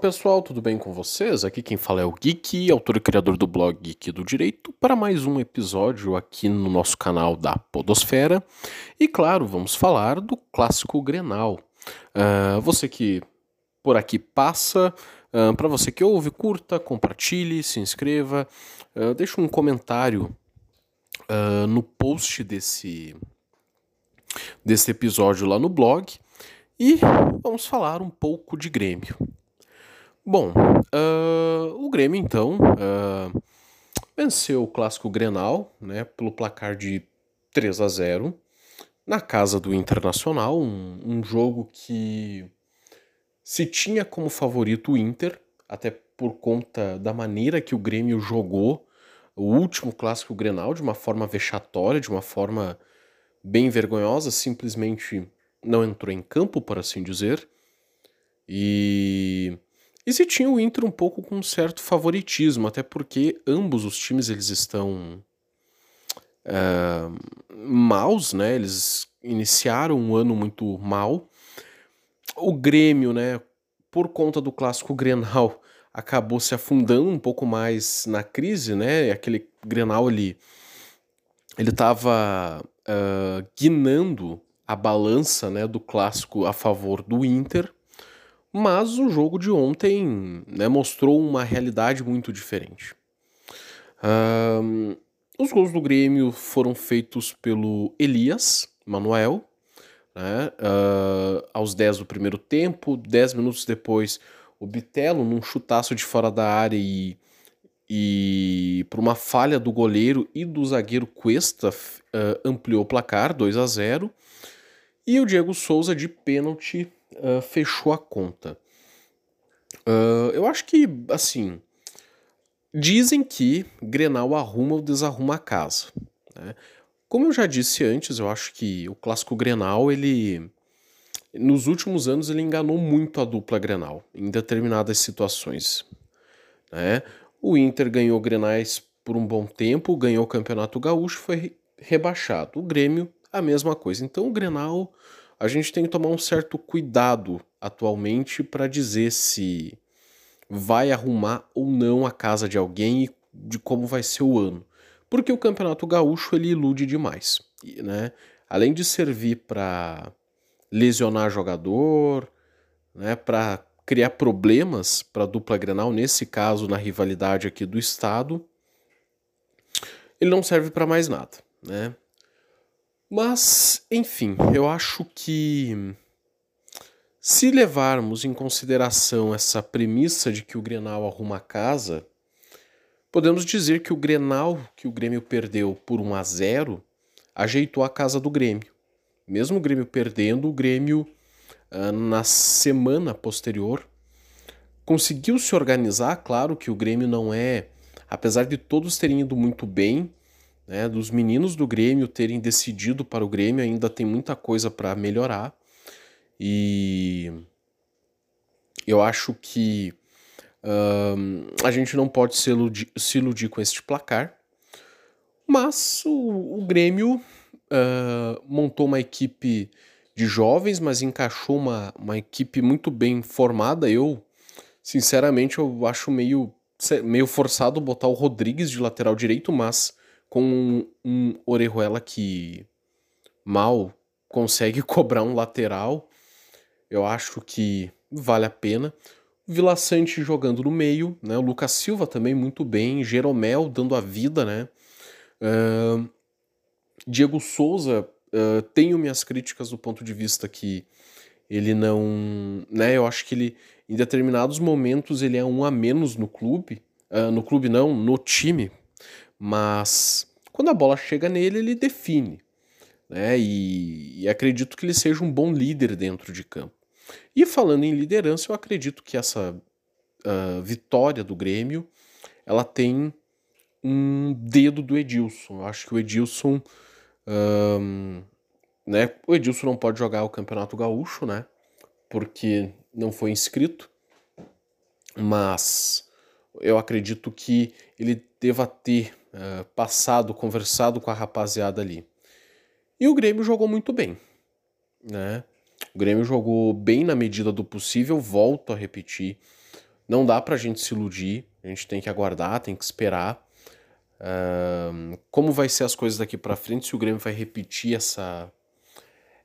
Pessoal, tudo bem com vocês? Aqui quem fala é o Geek, autor e criador do blog Geek do Direito, para mais um episódio aqui no nosso canal da Podosfera. E claro, vamos falar do clássico Grenal. Uh, você que por aqui passa, uh, para você que ouve, curta, compartilhe, se inscreva, uh, deixe um comentário no post desse, desse episódio lá no blog. E vamos falar um pouco de Grêmio. Bom, uh, o Grêmio então uh, venceu o clássico Grenal, né, pelo placar de 3 a 0 na casa do Internacional, um, um jogo que se tinha como favorito o Inter, até por conta da maneira que o Grêmio jogou o último clássico Grenal de uma forma vexatória, de uma forma bem vergonhosa, simplesmente não entrou em campo, por assim dizer. E e se tinha o Inter um pouco com um certo favoritismo, até porque ambos os times eles estão uh, maus, né? Eles iniciaram um ano muito mal. O Grêmio, né, por conta do clássico Grenal, acabou se afundando um pouco mais na crise, né? Aquele Grenal ele ele estava uh, guinando a balança, né, do clássico a favor do Inter. Mas o jogo de ontem né, mostrou uma realidade muito diferente. Um, os gols do Grêmio foram feitos pelo Elias Manuel, né, uh, aos 10 do primeiro tempo, 10 minutos depois o Bitelo num chutaço de fora da área e, e por uma falha do goleiro e do zagueiro Cuesta uh, ampliou o placar 2 a 0 e o Diego Souza de pênalti uh, fechou a conta. Uh, eu acho que, assim, dizem que Grenal arruma ou desarruma a casa. Né? Como eu já disse antes, eu acho que o clássico Grenal, ele. Nos últimos anos, ele enganou muito a dupla Grenal em determinadas situações. Né? O Inter ganhou Grenais por um bom tempo, ganhou o Campeonato Gaúcho, foi rebaixado. O Grêmio, a mesma coisa. Então, o Grenal a gente tem que tomar um certo cuidado atualmente para dizer se vai arrumar ou não a casa de alguém e de como vai ser o ano. Porque o Campeonato Gaúcho ele ilude demais, né? Além de servir para lesionar jogador, né, para criar problemas para a dupla Grenal, nesse caso na rivalidade aqui do estado, ele não serve para mais nada, né? Mas, enfim, eu acho que se levarmos em consideração essa premissa de que o Grenal arruma a casa, podemos dizer que o Grenal que o Grêmio perdeu por 1 a 0 ajeitou a casa do Grêmio. Mesmo o Grêmio perdendo, o Grêmio ah, na semana posterior conseguiu se organizar. Claro que o Grêmio não é, apesar de todos terem ido muito bem, né, dos meninos do Grêmio terem decidido para o Grêmio, ainda tem muita coisa para melhorar. E eu acho que um, a gente não pode se iludir, se iludir, com este placar. Mas o, o Grêmio uh, montou uma equipe de jovens, mas encaixou uma, uma equipe muito bem formada. Eu, sinceramente, eu acho meio, meio forçado botar o Rodrigues de lateral direito, mas com um, um Orejuela que mal consegue cobrar um lateral, eu acho que vale a pena. Vila Sante jogando no meio, né? O Lucas Silva também muito bem, Jeromel dando a vida, né? Uh, Diego Souza, uh, tenho minhas críticas do ponto de vista que ele não, né? Eu acho que ele, em determinados momentos, ele é um a menos no clube, uh, no clube não, no time, mas quando a bola chega nele, ele define. Né? E, e acredito que ele seja um bom líder dentro de campo. E falando em liderança, eu acredito que essa uh, vitória do Grêmio ela tem um dedo do Edilson. Eu acho que o Edilson. Um, né, o Edilson não pode jogar o Campeonato Gaúcho, né? Porque não foi inscrito. Mas eu acredito que ele deva ter uh, passado, conversado com a rapaziada ali. E o Grêmio jogou muito bem, né? O Grêmio jogou bem na medida do possível, volto a repetir. não dá para a gente se iludir, a gente tem que aguardar, tem que esperar. Uh, como vai ser as coisas daqui para frente, se o Grêmio vai repetir essa,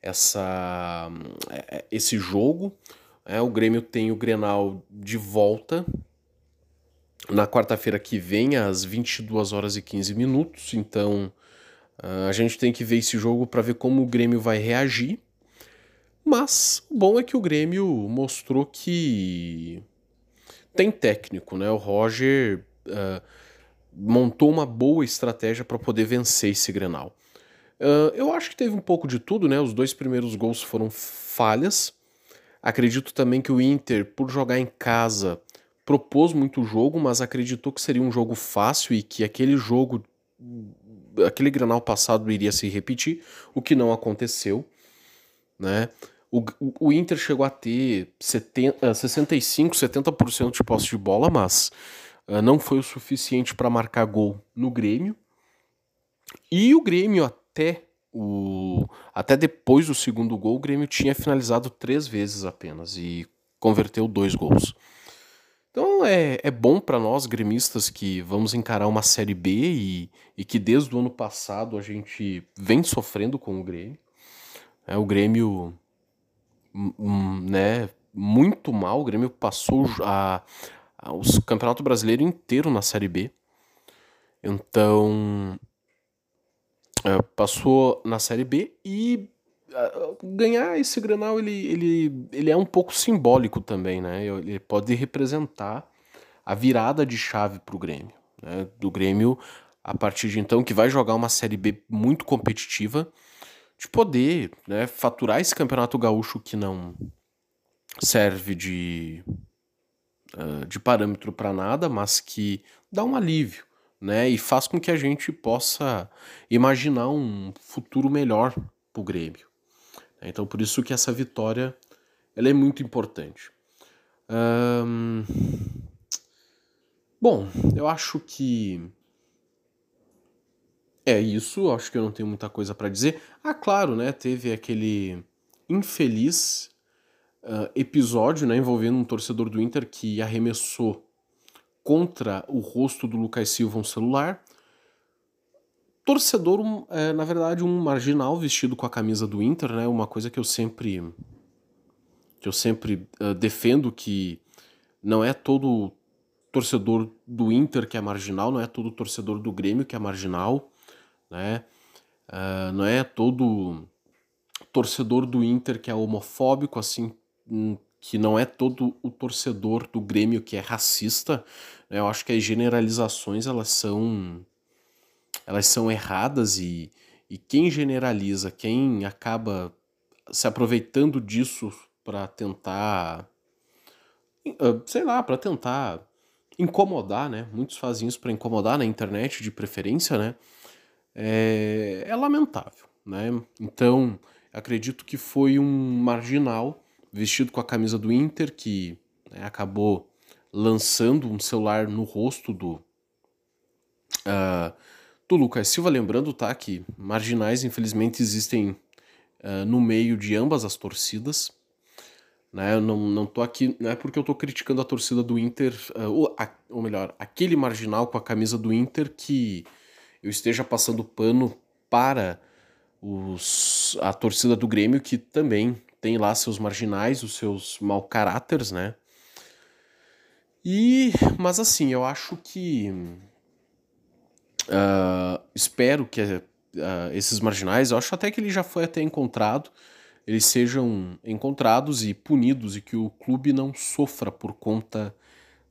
essa, é, esse jogo. É, o Grêmio tem o Grenal de volta na quarta-feira que vem, às 22 horas e 15 minutos. Então uh, a gente tem que ver esse jogo para ver como o Grêmio vai reagir. Mas o bom é que o Grêmio mostrou que tem técnico, né? O Roger uh, montou uma boa estratégia para poder vencer esse Grenal. Uh, eu acho que teve um pouco de tudo, né? Os dois primeiros gols foram falhas. Acredito também que o Inter, por jogar em casa, propôs muito jogo, mas acreditou que seria um jogo fácil e que aquele jogo, aquele Granal passado iria se repetir, o que não aconteceu, né? O, o Inter chegou a ter 70, 65, 70% de posse de bola, mas uh, não foi o suficiente para marcar gol no Grêmio. E o Grêmio até o até depois do segundo gol, o Grêmio tinha finalizado três vezes apenas e converteu dois gols. Então é, é bom para nós gremistas que vamos encarar uma Série B e, e que desde o ano passado a gente vem sofrendo com o Grêmio. É, o Grêmio né, muito mal. O Grêmio passou a, a, o Campeonato Brasileiro inteiro na Série B. Então, é, passou na Série B e ganhar esse Grenal ele, ele, ele é um pouco simbólico também, né? Ele pode representar a virada de chave para o Grêmio. Né? Do Grêmio, a partir de então, que vai jogar uma Série B muito competitiva de poder né, faturar esse campeonato gaúcho que não serve de, uh, de parâmetro para nada, mas que dá um alívio né, e faz com que a gente possa imaginar um futuro melhor para o Grêmio. Então, por isso que essa vitória ela é muito importante. Bom, eu acho que é isso, acho que eu não tenho muita coisa para dizer. Ah, claro, né? Teve aquele infeliz uh, episódio, né, envolvendo um torcedor do Inter que arremessou contra o rosto do Lucas Silva um celular. Torcedor, um, é, na verdade, um marginal vestido com a camisa do Inter, né? Uma coisa que eu sempre que eu sempre uh, defendo que não é todo torcedor do Inter que é marginal, não é todo torcedor do Grêmio que é marginal né? Uh, não é todo torcedor do Inter que é homofóbico, assim, hum, que não é todo o torcedor do Grêmio que é racista. Né? Eu acho que as generalizações elas são elas são erradas e, e quem generaliza, quem acaba se aproveitando disso para tentar, ah, sei lá, para tentar incomodar, né? Muitos fazem isso para incomodar na internet de preferência, né? é, é lamentável. Né? Então, acredito que foi um marginal vestido com a camisa do Inter que né, acabou lançando um celular no rosto do, uh, do Lucas Silva. Lembrando tá, que marginais, infelizmente, existem uh, no meio de ambas as torcidas. Né? Eu não, não tô aqui, não é porque eu tô criticando a torcida do Inter, uh, ou, a, ou melhor, aquele marginal com a camisa do Inter que eu esteja passando pano para os, a torcida do Grêmio, que também tem lá seus marginais, os seus mau caráteres, né? E, mas assim, eu acho que. Uh, espero que uh, esses marginais, eu acho até que ele já foi até encontrado, eles sejam encontrados e punidos e que o clube não sofra por conta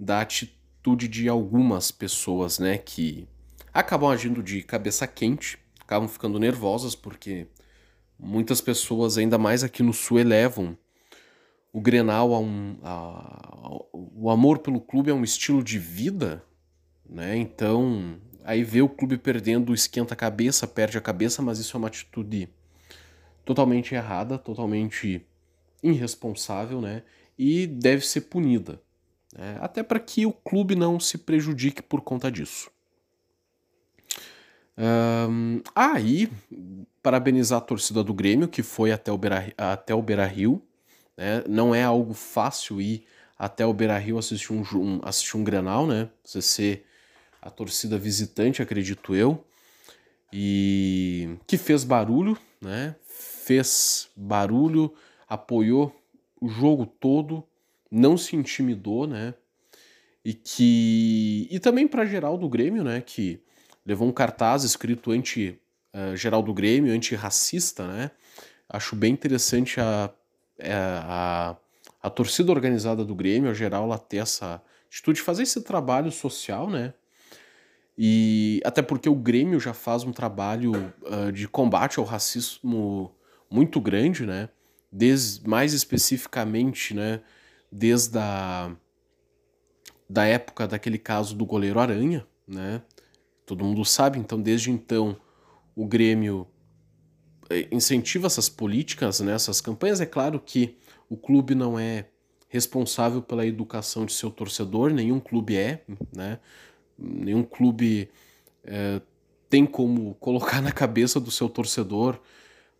da atitude de algumas pessoas, né? Que acabam agindo de cabeça quente, acabam ficando nervosas porque muitas pessoas, ainda mais aqui no sul, elevam o Grenal a um. A, o amor pelo clube é um estilo de vida, né? Então, aí vê o clube perdendo, esquenta a cabeça, perde a cabeça, mas isso é uma atitude totalmente errada, totalmente irresponsável, né? E deve ser punida. Né? Até para que o clube não se prejudique por conta disso. Um, aí, parabenizar a torcida do Grêmio, que foi até o Beira, até o Beira Rio. Né? Não é algo fácil ir até o Beira-Rio assistir um, um, assistir um Grenal, né? Você ser a torcida visitante, acredito eu. E que fez barulho, né? Fez barulho, apoiou o jogo todo, não se intimidou, né? E que e também para geral do Grêmio, né, que levou um cartaz escrito anti uh, geral do Grêmio, antirracista, né? Acho bem interessante a, é, a, a torcida organizada do Grêmio, a geral, ela ter essa atitude de fazer esse trabalho social, né? E até porque o Grêmio já faz um trabalho uh, de combate ao racismo muito grande, né? Des, mais especificamente, né? Desde a da época daquele caso do goleiro Aranha, né? Todo mundo sabe, então desde então o Grêmio eh, incentiva essas políticas, né, essas campanhas. É claro que o clube não é responsável pela educação de seu torcedor, nenhum clube é, né? Nenhum clube é, tem como colocar na cabeça do seu torcedor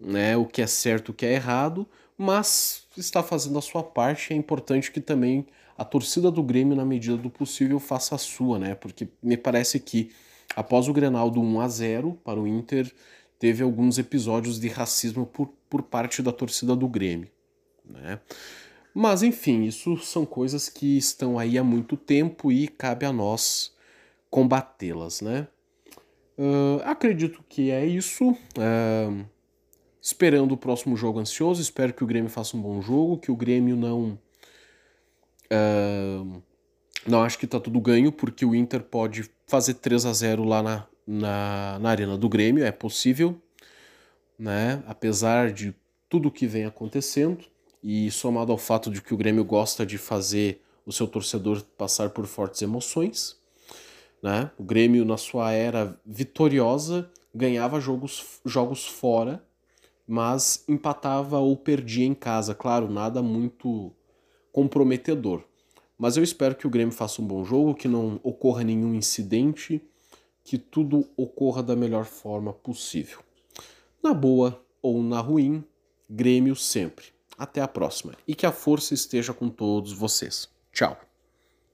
né, o que é certo, o que é errado, mas está fazendo a sua parte. É importante que também a torcida do Grêmio, na medida do possível, faça a sua, né? Porque me parece que após o Grenal do 1 a 0 para o Inter, teve alguns episódios de racismo por, por parte da torcida do Grêmio, né? Mas enfim, isso são coisas que estão aí há muito tempo e cabe a nós combatê-las, né? Uh, acredito que é isso. Uh, esperando o próximo jogo ansioso. Espero que o Grêmio faça um bom jogo, que o Grêmio não. Uh, não acho que tá tudo ganho, porque o Inter pode fazer 3 a 0 lá na, na, na Arena do Grêmio, é possível, né? Apesar de tudo que vem acontecendo, e somado ao fato de que o Grêmio gosta de fazer o seu torcedor passar por fortes emoções, né? O Grêmio, na sua era vitoriosa, ganhava jogos, jogos fora mas empatava ou perdia em casa. Claro, nada muito comprometedor. Mas eu espero que o Grêmio faça um bom jogo, que não ocorra nenhum incidente, que tudo ocorra da melhor forma possível. Na boa ou na ruim, Grêmio sempre. Até a próxima e que a força esteja com todos vocês. Tchau.